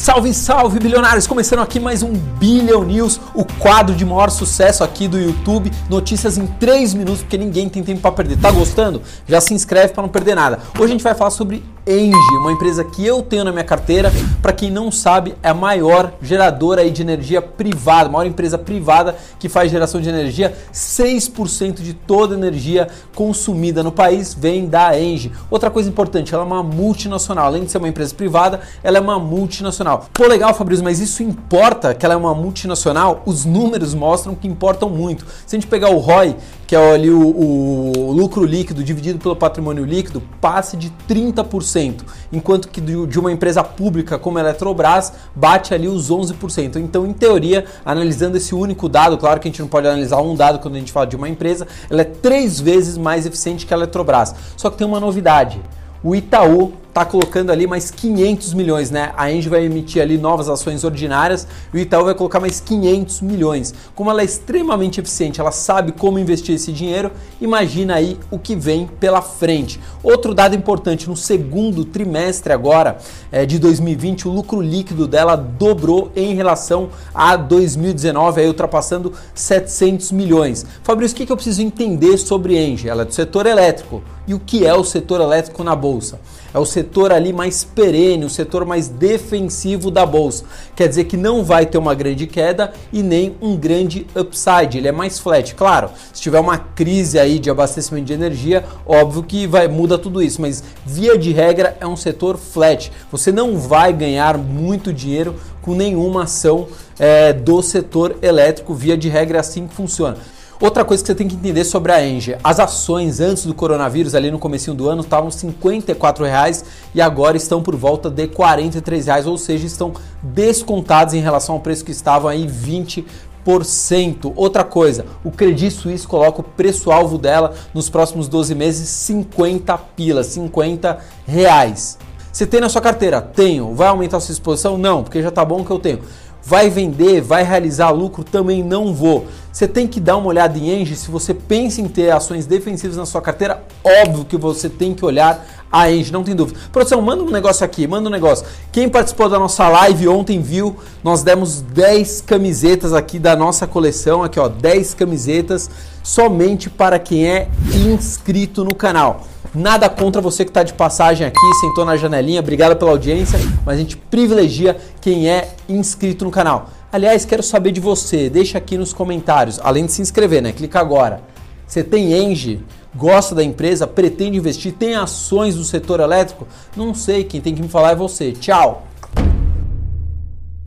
Salve, salve, bilionários! Começando aqui mais um Billion News, o quadro de maior sucesso aqui do YouTube. Notícias em 3 minutos, porque ninguém tem tempo para perder. Tá gostando? Já se inscreve para não perder nada. Hoje a gente vai falar sobre Engie, uma empresa que eu tenho na minha carteira. Para quem não sabe, é a maior geradora de energia privada, a maior empresa privada que faz geração de energia. 6% de toda a energia consumida no país vem da Engie. Outra coisa importante, ela é uma multinacional. Além de ser uma empresa privada, ela é uma multinacional. Pô, legal, Fabrício, mas isso importa que ela é uma multinacional? Os números mostram que importam muito. Se a gente pegar o ROI, que é ali o, o lucro líquido dividido pelo patrimônio líquido, passe de 30%, enquanto que de uma empresa pública como a Eletrobras bate ali os 11%. Então, em teoria, analisando esse único dado, claro que a gente não pode analisar um dado quando a gente fala de uma empresa, ela é três vezes mais eficiente que a Eletrobras. Só que tem uma novidade. O Itaú está colocando ali mais 500 milhões, né? A Engie vai emitir ali novas ações ordinárias e o Itaú vai colocar mais 500 milhões. Como ela é extremamente eficiente, ela sabe como investir esse dinheiro, imagina aí o que vem pela frente. Outro dado importante, no segundo trimestre agora é, de 2020, o lucro líquido dela dobrou em relação a 2019, aí ultrapassando 700 milhões. Fabrício, o que, que eu preciso entender sobre Engie? Ela é do setor elétrico. E o que é o setor elétrico na Bolsa? é o setor ali mais perene, o setor mais defensivo da bolsa. Quer dizer que não vai ter uma grande queda e nem um grande upside. Ele é mais flat. Claro, se tiver uma crise aí de abastecimento de energia, óbvio que vai muda tudo isso, mas via de regra é um setor flat. Você não vai ganhar muito dinheiro com nenhuma ação é, do setor elétrico. Via de regra é assim que funciona. Outra coisa que você tem que entender sobre a Engie, as ações antes do coronavírus, ali no começo do ano, estavam 54 reais e agora estão por volta de 43 reais, ou seja, estão descontados em relação ao preço que estavam aí 20 Outra coisa, o Credit Suisse coloca o preço-alvo dela nos próximos 12 meses 50 pilas, 50 reais. Você tem na sua carteira? Tenho. Vai aumentar a sua exposição? Não, porque já tá bom que eu tenho. Vai vender, vai realizar lucro? Também não vou. Você tem que dar uma olhada em Engie. Se você pensa em ter ações defensivas na sua carteira, óbvio que você tem que olhar a Engie, não tem dúvida. Produção, manda um negócio aqui, manda um negócio. Quem participou da nossa live ontem viu, nós demos 10 camisetas aqui da nossa coleção, aqui ó, 10 camisetas somente para quem é inscrito no canal. Nada contra você que está de passagem aqui, sentou na janelinha, obrigado pela audiência, mas a gente privilegia quem é inscrito no canal. Aliás, quero saber de você, deixa aqui nos comentários, além de se inscrever, né? Clica agora. Você tem Engie? Gosta da empresa? Pretende investir? Tem ações do setor elétrico? Não sei, quem tem que me falar é você. Tchau!